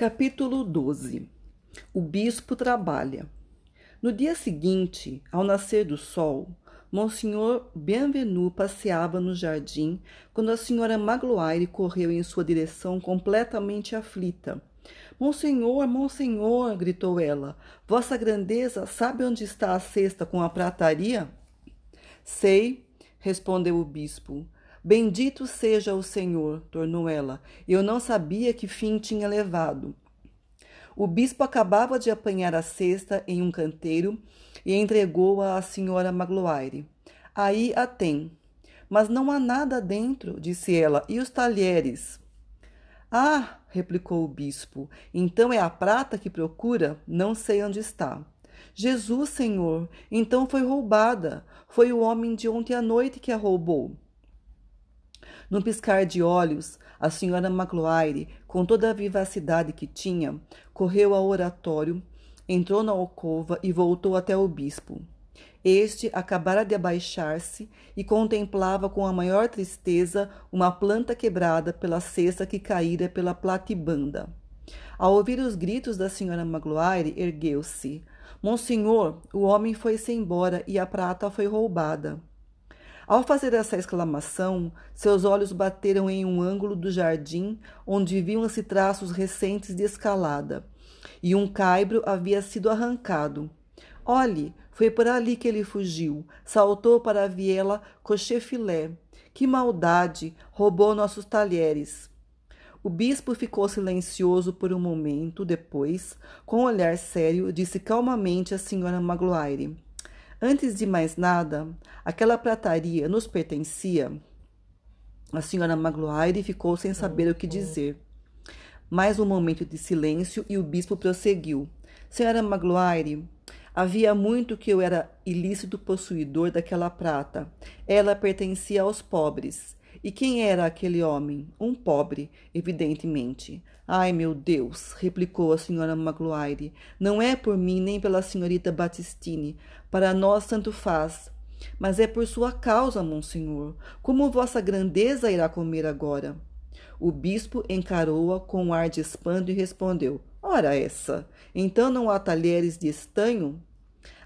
Capítulo 12 O bispo trabalha. No dia seguinte, ao nascer do sol, Monsenhor Bienvenu passeava no jardim quando a senhora Magloire correu em sua direção completamente aflita. Monsenhor, Monsenhor, gritou ela, Vossa Grandeza sabe onde está a cesta com a prataria? Sei, respondeu o bispo. Bendito seja o Senhor, tornou ela. Eu não sabia que fim tinha levado. O bispo acabava de apanhar a cesta em um canteiro e entregou-a à senhora Magloire. Aí a tem. Mas não há nada dentro, disse ela. E os talheres? Ah, replicou o bispo, então é a prata que procura? Não sei onde está. Jesus, senhor, então foi roubada. Foi o homem de ontem à noite que a roubou. Num piscar de olhos, a senhora Macloire, com toda a vivacidade que tinha, correu ao oratório, entrou na alcova e voltou até o bispo. Este acabara de abaixar-se e contemplava com a maior tristeza uma planta quebrada pela cesta que caíra pela platibanda. Ao ouvir os gritos da senhora Magloire, ergueu-se. Monsenhor, o homem foi-se embora e a prata foi roubada. Ao fazer essa exclamação, seus olhos bateram em um ângulo do jardim onde viam-se traços recentes de escalada, e um caibro havia sido arrancado. Olhe, foi por ali que ele fugiu, saltou para a viela Cochefilé. Que maldade! Roubou nossos talheres. O bispo ficou silencioso por um momento, depois, com um olhar sério, disse calmamente à senhora Magloire. Antes de mais nada, aquela prataria nos pertencia. A senhora Magloire ficou sem saber o que dizer. Mais um momento de silêncio e o bispo prosseguiu. Senhora Magloire, havia muito que eu era ilícito possuidor daquela prata. Ela pertencia aos pobres. E quem era aquele homem? Um pobre, evidentemente. Ai, meu Deus, replicou a senhora Magloire. Não é por mim nem pela senhorita Battistini. Para nós tanto faz. Mas é por sua causa, monsenhor. Como vossa grandeza irá comer agora? O bispo encarou-a com um ar de espanto e respondeu: Ora essa! Então não há talheres de estanho?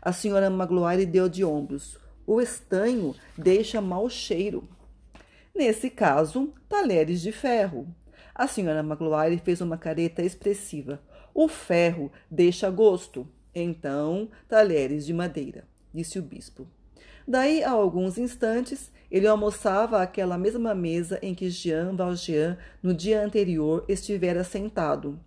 A senhora Magloire deu de ombros. O estanho deixa mau cheiro. Nesse caso, talheres de ferro. A senhora Magloire fez uma careta expressiva. O ferro deixa gosto. Então, talheres de madeira, disse o bispo. Daí a alguns instantes, ele almoçava àquela mesma mesa em que Jean Valjean, no dia anterior, estivera sentado.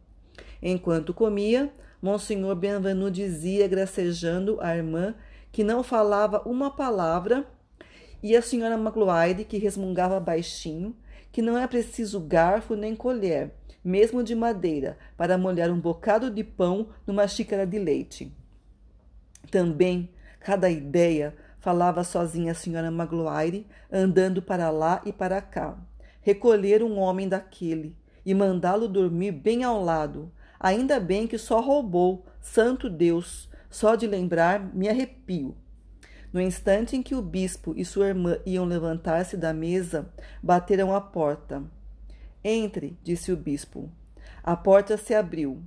Enquanto comia, Monsenhor Bienvenu dizia, gracejando à irmã, que não falava uma palavra e a senhora Magloire, que resmungava baixinho, que não é preciso garfo nem colher, mesmo de madeira, para molhar um bocado de pão numa xícara de leite. Também, cada ideia, falava sozinha a senhora Magloire, andando para lá e para cá. Recolher um homem daquele e mandá-lo dormir bem ao lado. Ainda bem que só roubou, santo Deus, só de lembrar me arrepio. No instante em que o bispo e sua irmã iam levantar-se da mesa, bateram à porta. Entre, disse o bispo. A porta se abriu.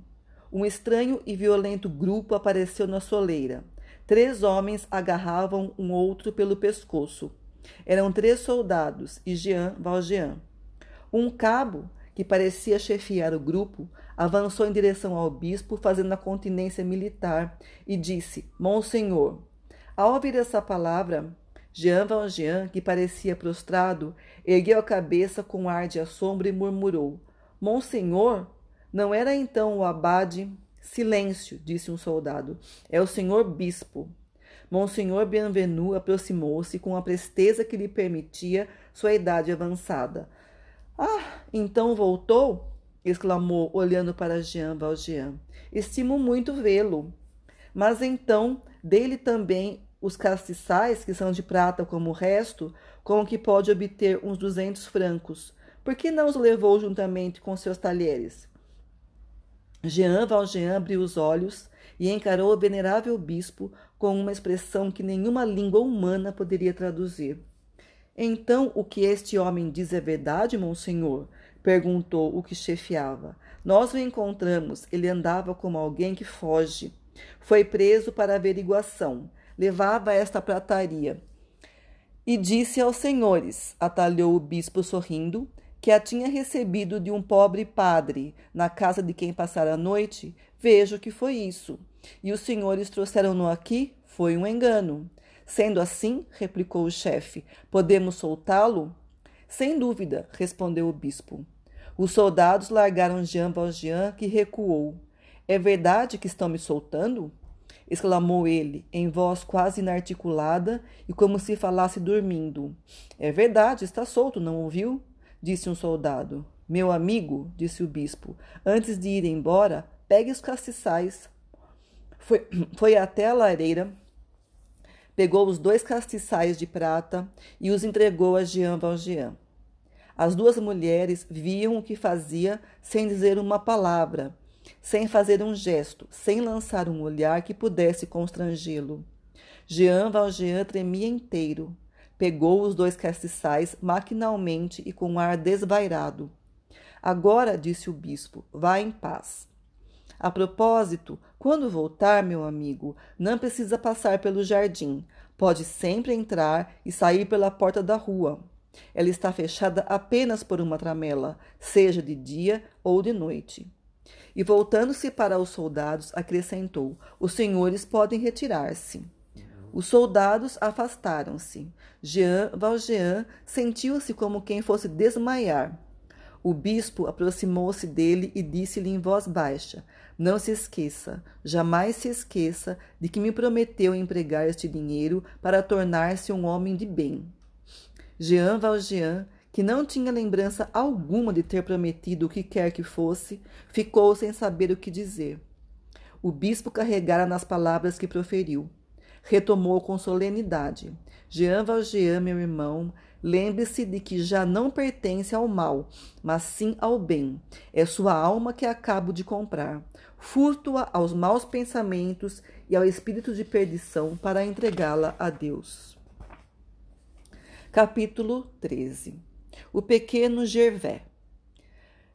Um estranho e violento grupo apareceu na soleira. Três homens agarravam um outro pelo pescoço. Eram três soldados e Jean Valjean. Um cabo, que parecia chefiar o grupo, avançou em direção ao bispo, fazendo a continência militar, e disse: Monsenhor, ao ouvir essa palavra, Jean Valjean, que parecia prostrado, ergueu a cabeça com ar de assombro e murmurou: Monsenhor, não era então o abade? Silêncio, disse um soldado. É o senhor bispo. Monsenhor Bienvenu aproximou-se com a presteza que lhe permitia sua idade avançada. Ah, então voltou? exclamou, olhando para Jean Valjean. Estimo muito vê-lo. Mas então dele também os castiçais, que são de prata como o resto, com o que pode obter uns duzentos francos. Por que não os levou juntamente com seus talheres? Jean Valjean abriu os olhos e encarou o venerável bispo com uma expressão que nenhuma língua humana poderia traduzir. Então, o que este homem diz é verdade, monsenhor? perguntou o que chefiava. Nós o encontramos, ele andava como alguém que foge. Foi preso para averiguação. Levava esta prataria. E disse aos senhores, atalhou o bispo sorrindo, que a tinha recebido de um pobre padre, na casa de quem passara a noite. Vejo que foi isso. E os senhores trouxeram-no aqui? Foi um engano. Sendo assim, replicou o chefe, podemos soltá-lo? Sem dúvida, respondeu o bispo. Os soldados largaram Jean Valjean, que recuou. É verdade que estão me soltando? exclamou ele, em voz quase inarticulada e como se falasse dormindo. É verdade, está solto, não ouviu? disse um soldado. Meu amigo, disse o bispo, antes de ir embora, pegue os castiçais. Foi, foi até a lareira, pegou os dois castiçais de prata e os entregou a Jean Valjean. As duas mulheres viam o que fazia sem dizer uma palavra, sem fazer um gesto, sem lançar um olhar que pudesse constrangê-lo. Jean Valjean tremia inteiro. Pegou os dois castiçais maquinalmente e com um ar desvairado. Agora, disse o bispo, vá em paz. A propósito, quando voltar, meu amigo, não precisa passar pelo jardim. Pode sempre entrar e sair pela porta da rua. Ela está fechada apenas por uma tramela, seja de dia ou de noite. E voltando-se para os soldados, acrescentou: Os senhores podem retirar-se. Os soldados afastaram-se. Jean Valjean sentiu-se como quem fosse desmaiar. O bispo aproximou-se dele e disse-lhe em voz baixa: Não se esqueça, jamais se esqueça de que me prometeu empregar este dinheiro para tornar-se um homem de bem. Jean Valjean, que não tinha lembrança alguma de ter prometido o que quer que fosse, ficou sem saber o que dizer. O bispo carregara nas palavras que proferiu. Retomou com solenidade. Jean Valjean, meu irmão, lembre-se de que já não pertence ao mal, mas sim ao bem. É sua alma que acabo de comprar. Furto-a aos maus pensamentos e ao espírito de perdição para entregá-la a Deus. Capítulo 13 O pequeno Gervais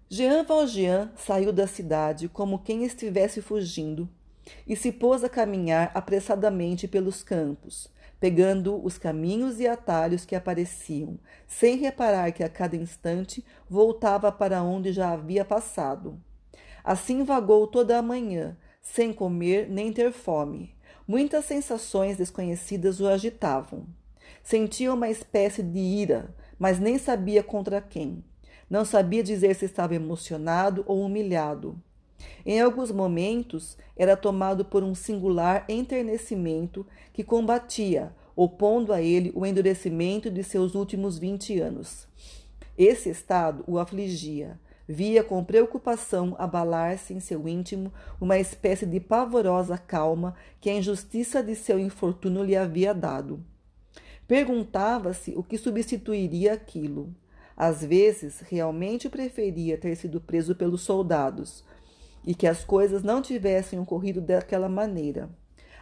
Jean Valjean saiu da cidade como quem estivesse fugindo e se pôs a caminhar apressadamente pelos campos, pegando os caminhos e atalhos que apareciam, sem reparar que a cada instante voltava para onde já havia passado. Assim vagou toda a manhã, sem comer nem ter fome. Muitas sensações desconhecidas o agitavam. Sentia uma espécie de ira, mas nem sabia contra quem. Não sabia dizer se estava emocionado ou humilhado. Em alguns momentos era tomado por um singular enternecimento que combatia, opondo a ele o endurecimento de seus últimos vinte anos. Esse estado o afligia. Via com preocupação abalar-se em seu íntimo uma espécie de pavorosa calma que a injustiça de seu infortúnio lhe havia dado. Perguntava-se o que substituiria aquilo. Às vezes, realmente preferia ter sido preso pelos soldados e que as coisas não tivessem ocorrido daquela maneira.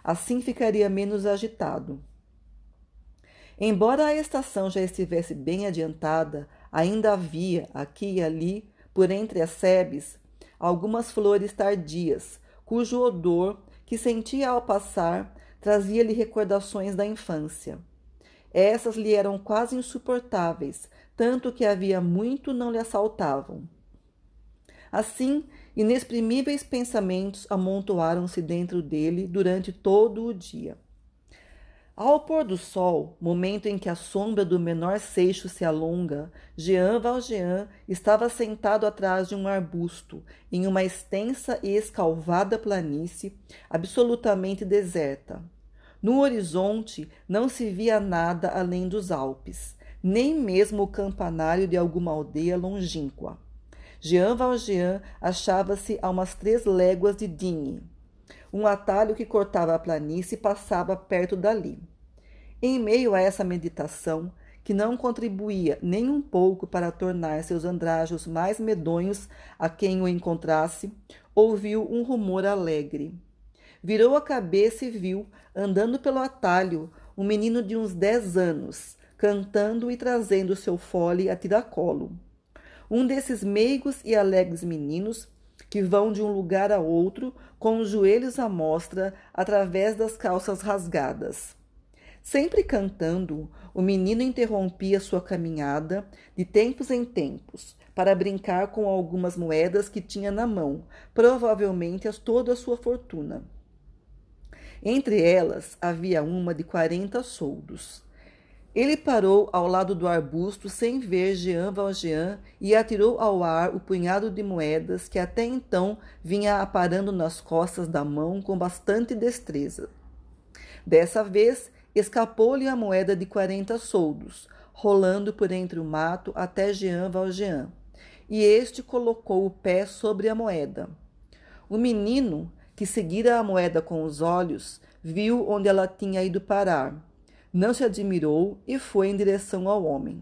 Assim ficaria menos agitado. Embora a estação já estivesse bem adiantada, ainda havia, aqui e ali, por entre as sebes, algumas flores tardias, cujo odor, que sentia ao passar, trazia-lhe recordações da infância. Essas lhe eram quase insuportáveis, tanto que havia muito não lhe assaltavam. Assim, inexprimíveis pensamentos amontoaram-se dentro dele durante todo o dia. Ao pôr do sol, momento em que a sombra do menor seixo se alonga, Jean Valjean estava sentado atrás de um arbusto, em uma extensa e escalvada planície, absolutamente deserta. No horizonte não se via nada além dos Alpes, nem mesmo o campanário de alguma aldeia longínqua. Jean Valjean achava-se a umas três léguas de Digne. Um atalho que cortava a planície passava perto dali. Em meio a essa meditação, que não contribuía nem um pouco para tornar seus andrajos mais medonhos a quem o encontrasse, ouviu um rumor alegre. Virou a cabeça e viu, andando pelo atalho, um menino de uns dez anos, cantando e trazendo seu fole a tiracolo. Um desses meigos e alegres meninos que vão de um lugar a outro com os joelhos à mostra através das calças rasgadas. Sempre cantando, o menino interrompia sua caminhada de tempos em tempos para brincar com algumas moedas que tinha na mão, provavelmente as toda a sua fortuna. Entre elas havia uma de quarenta soldos. Ele parou ao lado do arbusto sem ver Jean Valjean e atirou ao ar o punhado de moedas que até então vinha aparando nas costas da mão com bastante destreza. Dessa vez, escapou-lhe a moeda de quarenta soldos, rolando por entre o mato até Jean Valjean, e este colocou o pé sobre a moeda. O menino, que seguira a moeda com os olhos, viu onde ela tinha ido parar não se admirou e foi em direção ao homem.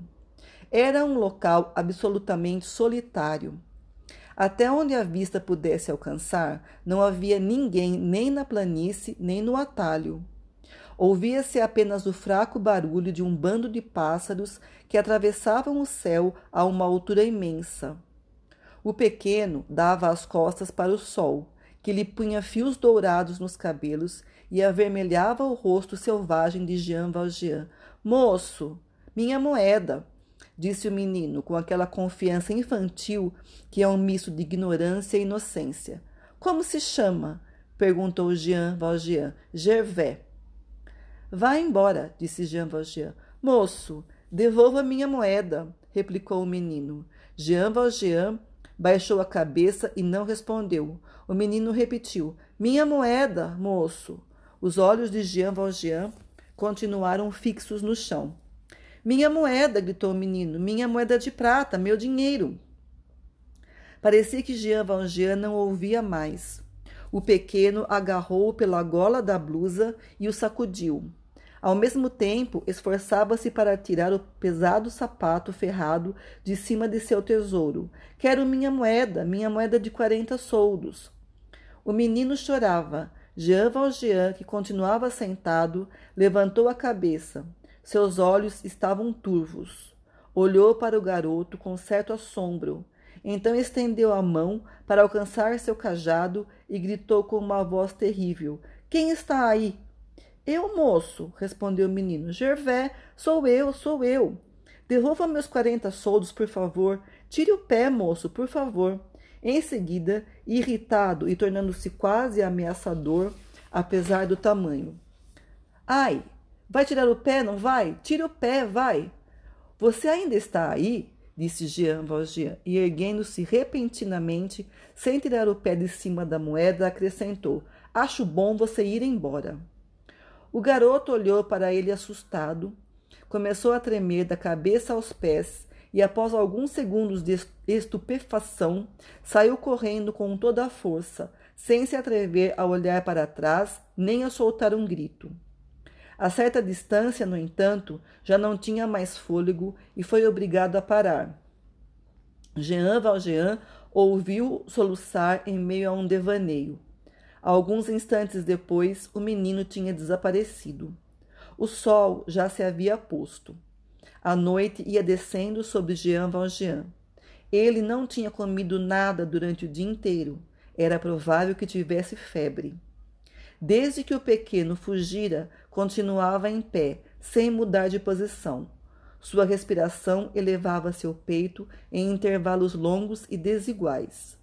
Era um local absolutamente solitário. Até onde a vista pudesse alcançar, não havia ninguém nem na planície nem no atalho. Ouvia-se apenas o fraco barulho de um bando de pássaros que atravessavam o céu a uma altura imensa. O pequeno dava as costas para o sol, que lhe punha fios dourados nos cabelos e avermelhava o rosto selvagem de Jean Valjean. Moço, minha moeda, disse o menino com aquela confiança infantil que é um misto de ignorância e inocência. Como se chama? perguntou Jean Valjean. Gervais. Vá embora, disse Jean Valjean. Moço, devolva minha moeda, replicou o menino. Jean Valjean baixou a cabeça e não respondeu. O menino repetiu: Minha moeda, moço. Os olhos de Jean Valjean continuaram fixos no chão. Minha moeda, gritou o menino, minha moeda de prata, meu dinheiro. Parecia que Jean Valjean não ouvia mais. O pequeno agarrou-o pela gola da blusa e o sacudiu. Ao mesmo tempo, esforçava-se para tirar o pesado sapato ferrado de cima de seu tesouro. Quero minha moeda, minha moeda de quarenta soldos. O menino chorava. Jean Valjean, que continuava sentado, levantou a cabeça. Seus olhos estavam turvos. Olhou para o garoto com certo assombro. Então estendeu a mão para alcançar seu cajado e gritou com uma voz terrível: Quem está aí? Eu, moço, respondeu o menino. Gervais, sou eu, sou eu. Devolva meus quarenta soldos, por favor. Tire o pé, moço, por favor. Em seguida, irritado e tornando-se quase ameaçador, apesar do tamanho. Ai, vai tirar o pé, não vai? Tire o pé, vai. Você ainda está aí? disse Jean Valjean, e erguendo-se repentinamente, sem tirar o pé de cima da moeda, acrescentou: Acho bom você ir embora. O garoto olhou para ele assustado, começou a tremer da cabeça aos pés e, após alguns segundos de estupefação, saiu correndo com toda a força, sem se atrever a olhar para trás nem a soltar um grito. A certa distância, no entanto, já não tinha mais fôlego e foi obrigado a parar. Jean Valjean ouviu soluçar em meio a um devaneio. Alguns instantes depois, o menino tinha desaparecido. O sol já se havia posto. A noite ia descendo sobre Jean Valjean. Ele não tinha comido nada durante o dia inteiro. Era provável que tivesse febre. Desde que o pequeno fugira, continuava em pé, sem mudar de posição. Sua respiração elevava seu peito em intervalos longos e desiguais.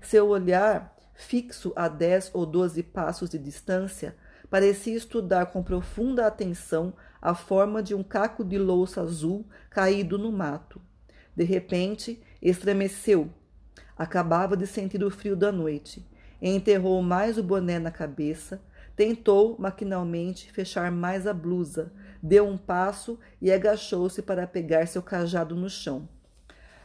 Seu olhar, fixo a dez ou doze passos de distância, parecia estudar com profunda atenção a forma de um caco de louça azul caído no mato. De repente, estremeceu. Acabava de sentir o frio da noite. Enterrou mais o boné na cabeça, tentou maquinalmente fechar mais a blusa, deu um passo e agachou-se para pegar seu cajado no chão.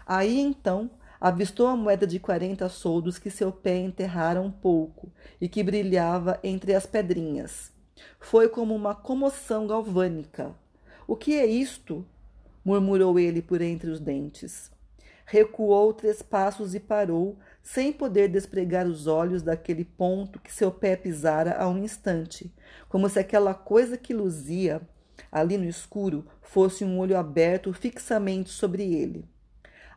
Aí então avistou a moeda de quarenta soldos que seu pé enterrara um pouco e que brilhava entre as pedrinhas. Foi como uma comoção galvânica. O que é isto? murmurou ele por entre os dentes. Recuou três passos e parou, sem poder despregar os olhos daquele ponto que seu pé pisara a um instante, como se aquela coisa que luzia ali no escuro fosse um olho aberto fixamente sobre ele.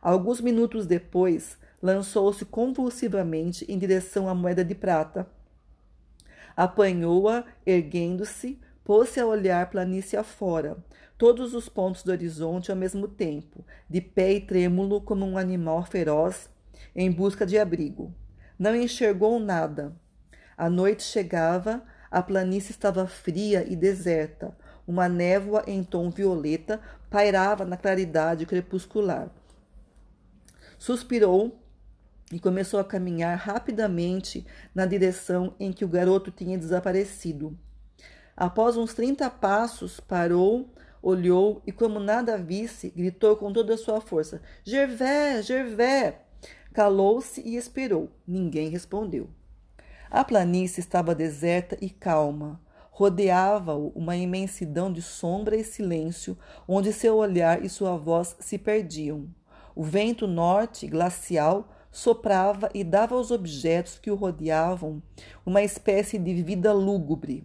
Alguns minutos depois, lançou-se convulsivamente em direção à moeda de prata. Apanhou-a, erguendo-se, pôs-se a olhar planície afora, todos os pontos do horizonte ao mesmo tempo, de pé e trêmulo como um animal feroz em busca de abrigo. Não enxergou nada. A noite chegava, a planície estava fria e deserta. Uma névoa em tom violeta pairava na claridade crepuscular. Suspirou e começou a caminhar rapidamente na direção em que o garoto tinha desaparecido. Após uns trinta passos, parou, olhou e, como nada visse, gritou com toda a sua força: Gervais, Gervais! Calou-se e esperou. Ninguém respondeu. A planície estava deserta e calma. Rodeava-o uma imensidão de sombra e silêncio, onde seu olhar e sua voz se perdiam. O vento norte, glacial, soprava e dava aos objetos que o rodeavam uma espécie de vida lúgubre.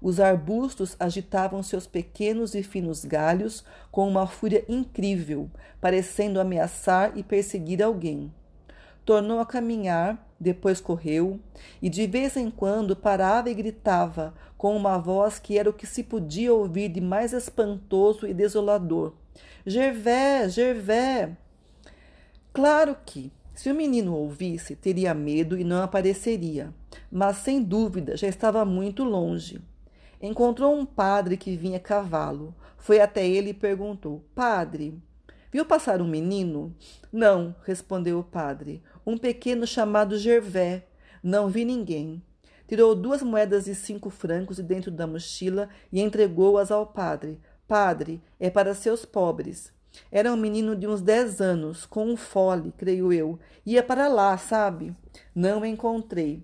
Os arbustos agitavam seus pequenos e finos galhos com uma fúria incrível, parecendo ameaçar e perseguir alguém. Tornou a caminhar, depois correu, e de vez em quando parava e gritava, com uma voz que era o que se podia ouvir de mais espantoso e desolador: Gervais, Gervais! Claro que, se o menino ouvisse, teria medo e não apareceria, mas sem dúvida já estava muito longe. Encontrou um padre que vinha a cavalo. Foi até ele e perguntou: Padre, viu passar um menino? Não, respondeu o padre. Um pequeno chamado Gervais. Não vi ninguém. Tirou duas moedas de cinco francos de dentro da mochila e entregou-as ao padre. Padre, é para seus pobres. Era um menino de uns dez anos, com um fole, creio eu. Ia para lá, sabe? Não encontrei.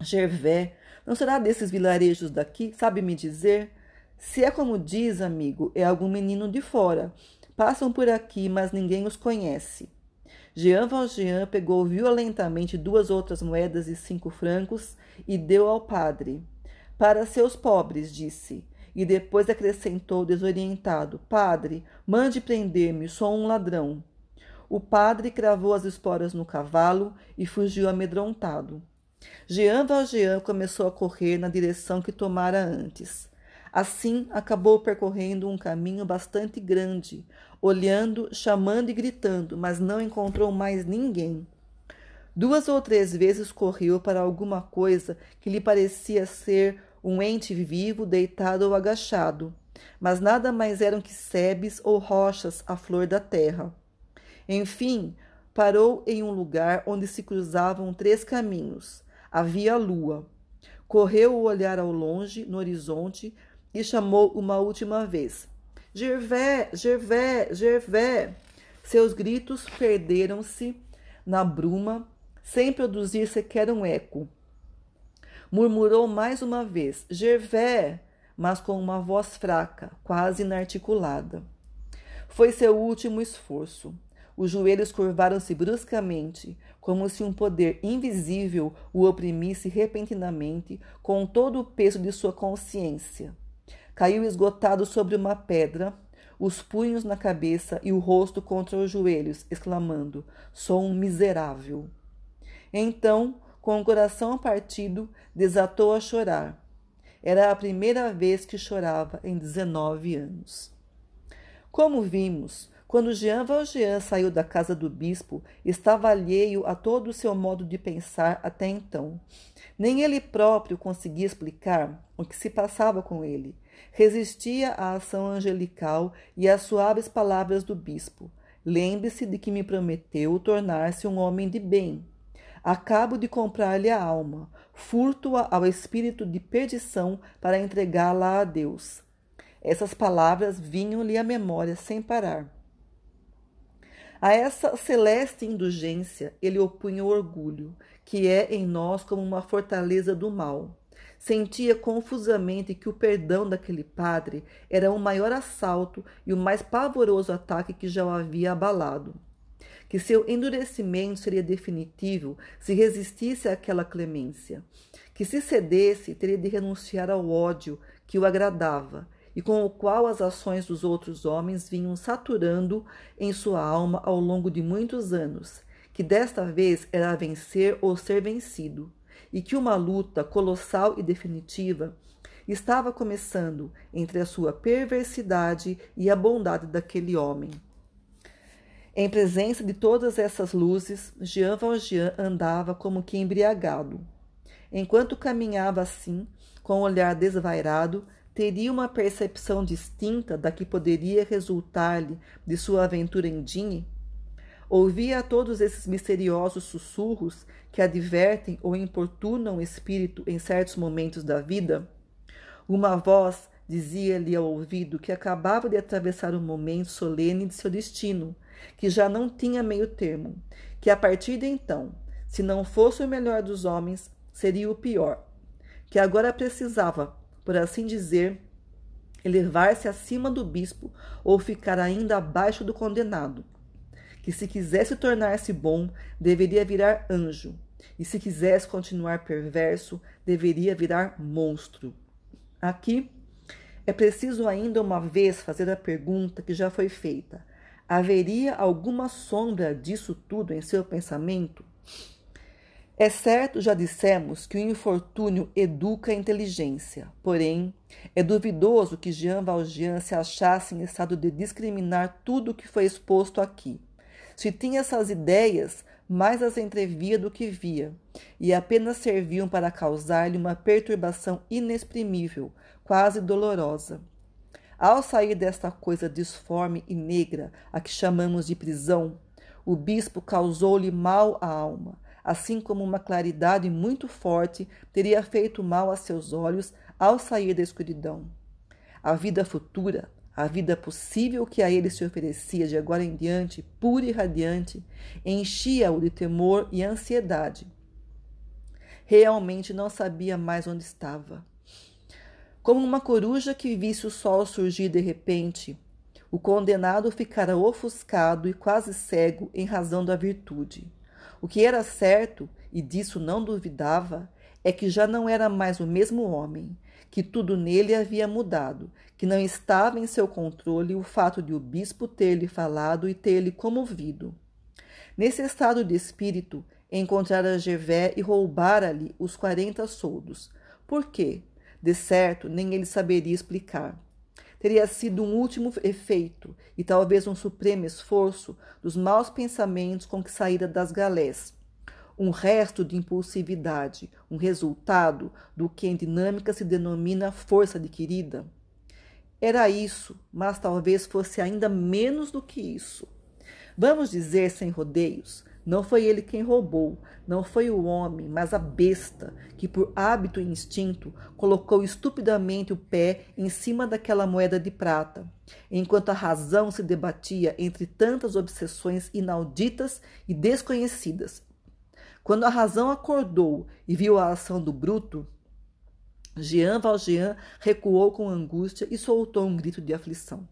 Gervais, não será desses vilarejos daqui? Sabe me dizer? Se é como diz, amigo, é algum menino de fora. Passam por aqui, mas ninguém os conhece. Jean Valjean pegou violentamente duas outras moedas de cinco francos e deu ao padre. Para seus pobres, disse e depois acrescentou desorientado: Padre, mande prender-me, sou um ladrão. O padre cravou as esporas no cavalo e fugiu amedrontado. Jean Valjean começou a correr na direção que tomara antes. Assim, acabou percorrendo um caminho bastante grande, olhando, chamando e gritando, mas não encontrou mais ninguém. Duas ou três vezes correu para alguma coisa que lhe parecia ser um ente vivo deitado ou agachado, mas nada mais eram que sebes ou rochas à flor da terra. Enfim, parou em um lugar onde se cruzavam três caminhos. Havia lua. Correu o olhar ao longe, no horizonte, e chamou uma última vez. Gervais, Gervais, Gervais! Seus gritos perderam-se na bruma, sem produzir sequer um eco. Murmurou mais uma vez: Gervais, mas com uma voz fraca, quase inarticulada. Foi seu último esforço. Os joelhos curvaram-se bruscamente, como se um poder invisível o oprimisse repentinamente com todo o peso de sua consciência. Caiu esgotado sobre uma pedra, os punhos na cabeça e o rosto contra os joelhos, exclamando: Sou um miserável. Então com o coração partido, desatou a chorar. Era a primeira vez que chorava em 19 anos. Como vimos, quando Jean Valjean saiu da casa do bispo, estava alheio a todo o seu modo de pensar até então. Nem ele próprio conseguia explicar o que se passava com ele. Resistia à ação angelical e às suaves palavras do bispo. Lembre-se de que me prometeu tornar-se um homem de bem. Acabo de comprar-lhe a alma, furto-a ao espírito de perdição para entregá-la a Deus. Essas palavras vinham-lhe à memória sem parar. A essa celeste indulgência ele opunha o orgulho, que é em nós como uma fortaleza do mal. Sentia confusamente que o perdão daquele padre era o maior assalto e o mais pavoroso ataque que já o havia abalado que seu endurecimento seria definitivo se resistisse àquela clemência, que se cedesse teria de renunciar ao ódio que o agradava e com o qual as ações dos outros homens vinham saturando em sua alma ao longo de muitos anos, que desta vez era vencer ou ser vencido, e que uma luta colossal e definitiva estava começando entre a sua perversidade e a bondade daquele homem. Em presença de todas essas luzes, Jean Valjean andava como que embriagado. Enquanto caminhava assim, com o olhar desvairado, teria uma percepção distinta da que poderia resultar-lhe de sua aventura em Digne? Ouvia todos esses misteriosos sussurros que advertem ou importunam o espírito em certos momentos da vida? Uma voz dizia-lhe ao ouvido que acabava de atravessar um momento solene de seu destino, que já não tinha meio termo, que a partir de então, se não fosse o melhor dos homens, seria o pior, que agora precisava, por assim dizer, elevar-se acima do bispo ou ficar ainda abaixo do condenado, que se quisesse tornar-se bom, deveria virar anjo, e se quisesse continuar perverso, deveria virar monstro. Aqui é preciso ainda uma vez fazer a pergunta que já foi feita: haveria alguma sombra disso tudo em seu pensamento? É certo, já dissemos, que o infortúnio educa a inteligência, porém, é duvidoso que Jean Valjean se achasse em estado de discriminar tudo o que foi exposto aqui. Se tinha essas ideias, mais as entrevia do que via, e apenas serviam para causar-lhe uma perturbação inexprimível, quase dolorosa. Ao sair desta coisa disforme e negra, a que chamamos de prisão, o bispo causou-lhe mal à alma, assim como uma claridade muito forte teria feito mal a seus olhos ao sair da escuridão. A vida futura, a vida possível que a ele se oferecia de agora em diante, pura e radiante, enchia-o de temor e ansiedade. Realmente não sabia mais onde estava. Como uma coruja que visse o sol surgir de repente, o condenado ficara ofuscado e quase cego em razão da virtude. O que era certo, e disso não duvidava, é que já não era mais o mesmo homem, que tudo nele havia mudado, que não estava em seu controle o fato de o bispo ter-lhe falado e ter-lhe comovido. Nesse estado de espírito, encontrara Gervé e roubara-lhe os quarenta soldos. Por quê? De certo, nem ele saberia explicar. Teria sido um último efeito e talvez um supremo esforço dos maus pensamentos com que saíra das galés um resto de impulsividade, um resultado do que em dinâmica se denomina força adquirida? Era isso, mas talvez fosse ainda menos do que isso. Vamos dizer sem rodeios, não foi ele quem roubou, não foi o homem, mas a besta, que por hábito e instinto colocou estupidamente o pé em cima daquela moeda de prata, enquanto a razão se debatia entre tantas obsessões inauditas e desconhecidas, quando a razão acordou e viu a ação do bruto, Jean Valjean recuou com angústia e soltou um grito de aflição.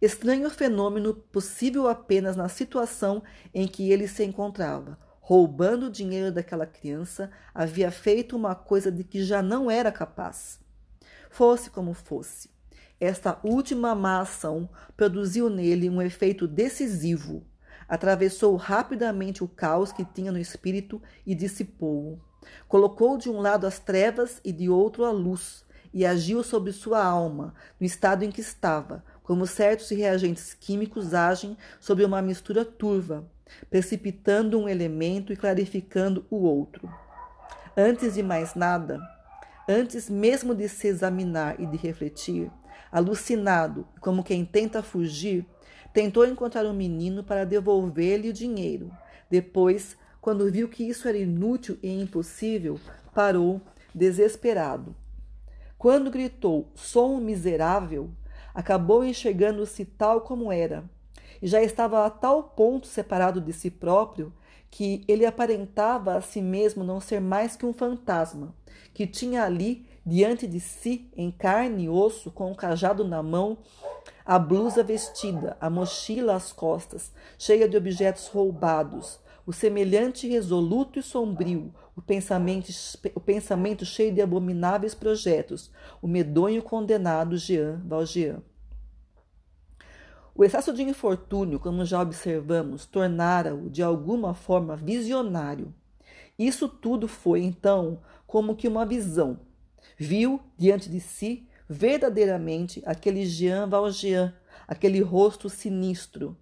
Estranho fenômeno possível apenas na situação em que ele se encontrava. Roubando o dinheiro daquela criança, havia feito uma coisa de que já não era capaz. Fosse como fosse, esta última má ação produziu nele um efeito decisivo atravessou rapidamente o caos que tinha no espírito e dissipou-o. Colocou de um lado as trevas e de outro a luz, e agiu sobre sua alma, no estado em que estava, como certos reagentes químicos agem sobre uma mistura turva, precipitando um elemento e clarificando o outro. Antes de mais nada, antes mesmo de se examinar e de refletir, alucinado, como quem tenta fugir, Tentou encontrar um menino para devolver-lhe o dinheiro. Depois, quando viu que isso era inútil e impossível, parou, desesperado. Quando gritou: Sou um miserável, acabou enxergando-se tal como era, e já estava a tal ponto separado de si próprio que ele aparentava a si mesmo não ser mais que um fantasma, que tinha ali, diante de si, em carne e osso, com um cajado na mão, a blusa vestida, a mochila às costas, cheia de objetos roubados, o semelhante resoluto e sombrio, o pensamento, o pensamento cheio de abomináveis projetos, o medonho condenado Jean Valjean. O excesso de infortúnio, como já observamos, tornara-o de alguma forma visionário. Isso tudo foi, então, como que uma visão. Viu diante de si verdadeiramente aquele Jean Valjean, aquele rosto sinistro.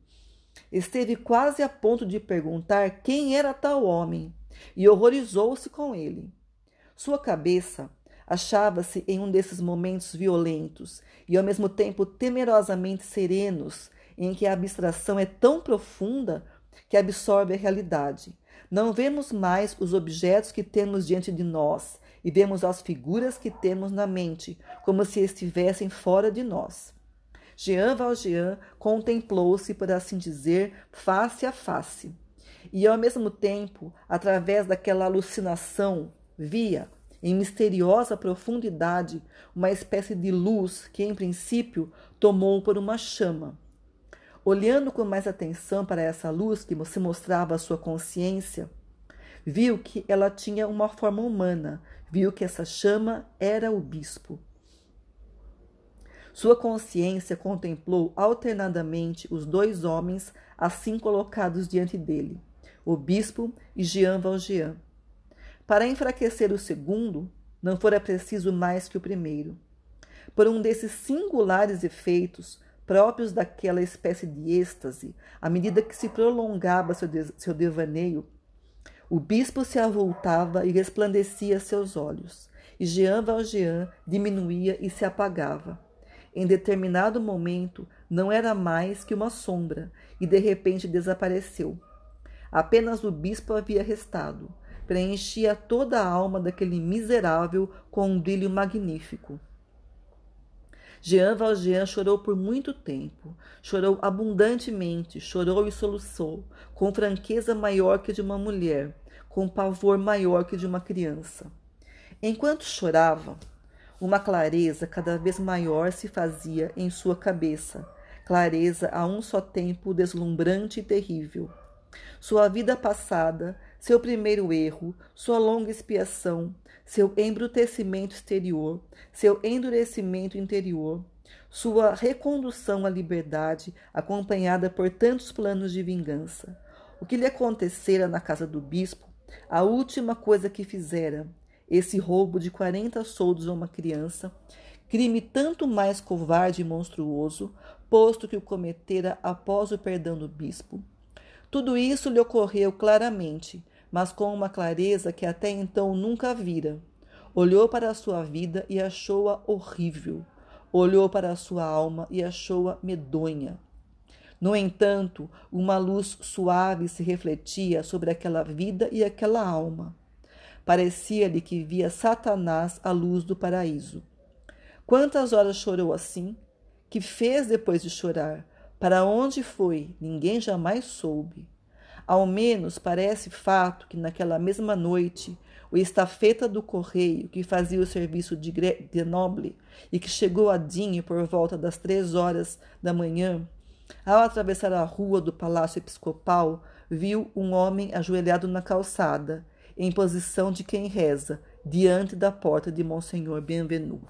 Esteve quase a ponto de perguntar quem era tal homem e horrorizou-se com ele. Sua cabeça achava-se em um desses momentos violentos e ao mesmo tempo temerosamente serenos, em que a abstração é tão profunda que absorve a realidade. Não vemos mais os objetos que temos diante de nós e vemos as figuras que temos na mente, como se estivessem fora de nós. Jean Valjean contemplou-se, por assim dizer, face a face. E ao mesmo tempo, através daquela alucinação, via, em misteriosa profundidade, uma espécie de luz que, em princípio, tomou por uma chama. Olhando com mais atenção para essa luz que se mostrava à sua consciência, viu que ela tinha uma forma humana, viu que essa chama era o bispo. Sua consciência contemplou alternadamente os dois homens assim colocados diante dele, o bispo e Jean Valjean. Para enfraquecer o segundo, não fora preciso mais que o primeiro. Por um desses singulares efeitos, próprios daquela espécie de êxtase, à medida que se prolongava seu, de seu devaneio, o bispo se avultava e resplandecia seus olhos, e Jean Valjean diminuía e se apagava. Em determinado momento, não era mais que uma sombra, e de repente desapareceu. Apenas o bispo havia restado, preenchia toda a alma daquele miserável com um brilho magnífico. Jean Valjean chorou por muito tempo, chorou abundantemente, chorou e soluçou, com franqueza maior que de uma mulher, com pavor maior que de uma criança. Enquanto chorava, uma clareza cada vez maior se fazia em sua cabeça, clareza a um só tempo deslumbrante e terrível. Sua vida passada, seu primeiro erro, sua longa expiação, seu embrutecimento exterior, seu endurecimento interior, sua recondução à liberdade, acompanhada por tantos planos de vingança. O que lhe acontecera na casa do bispo, a última coisa que fizera, esse roubo de quarenta soldos a uma criança, crime tanto mais covarde e monstruoso, posto que o cometera após o perdão do bispo. Tudo isso lhe ocorreu claramente, mas com uma clareza que até então nunca vira. Olhou para a sua vida e achou-a horrível. Olhou para a sua alma e achou-a medonha. No entanto, uma luz suave se refletia sobre aquela vida e aquela alma. Parecia-lhe que via Satanás à luz do paraíso. Quantas horas chorou assim? Que fez depois de chorar? Para onde foi? Ninguém jamais soube. Ao menos parece fato que naquela mesma noite o estafeta do correio que fazia o serviço de Grenoble e que chegou a Dinho por volta das três horas da manhã, ao atravessar a rua do Palácio Episcopal, viu um homem ajoelhado na calçada, em posição de quem reza, diante da porta de Monsenhor Bienvenu.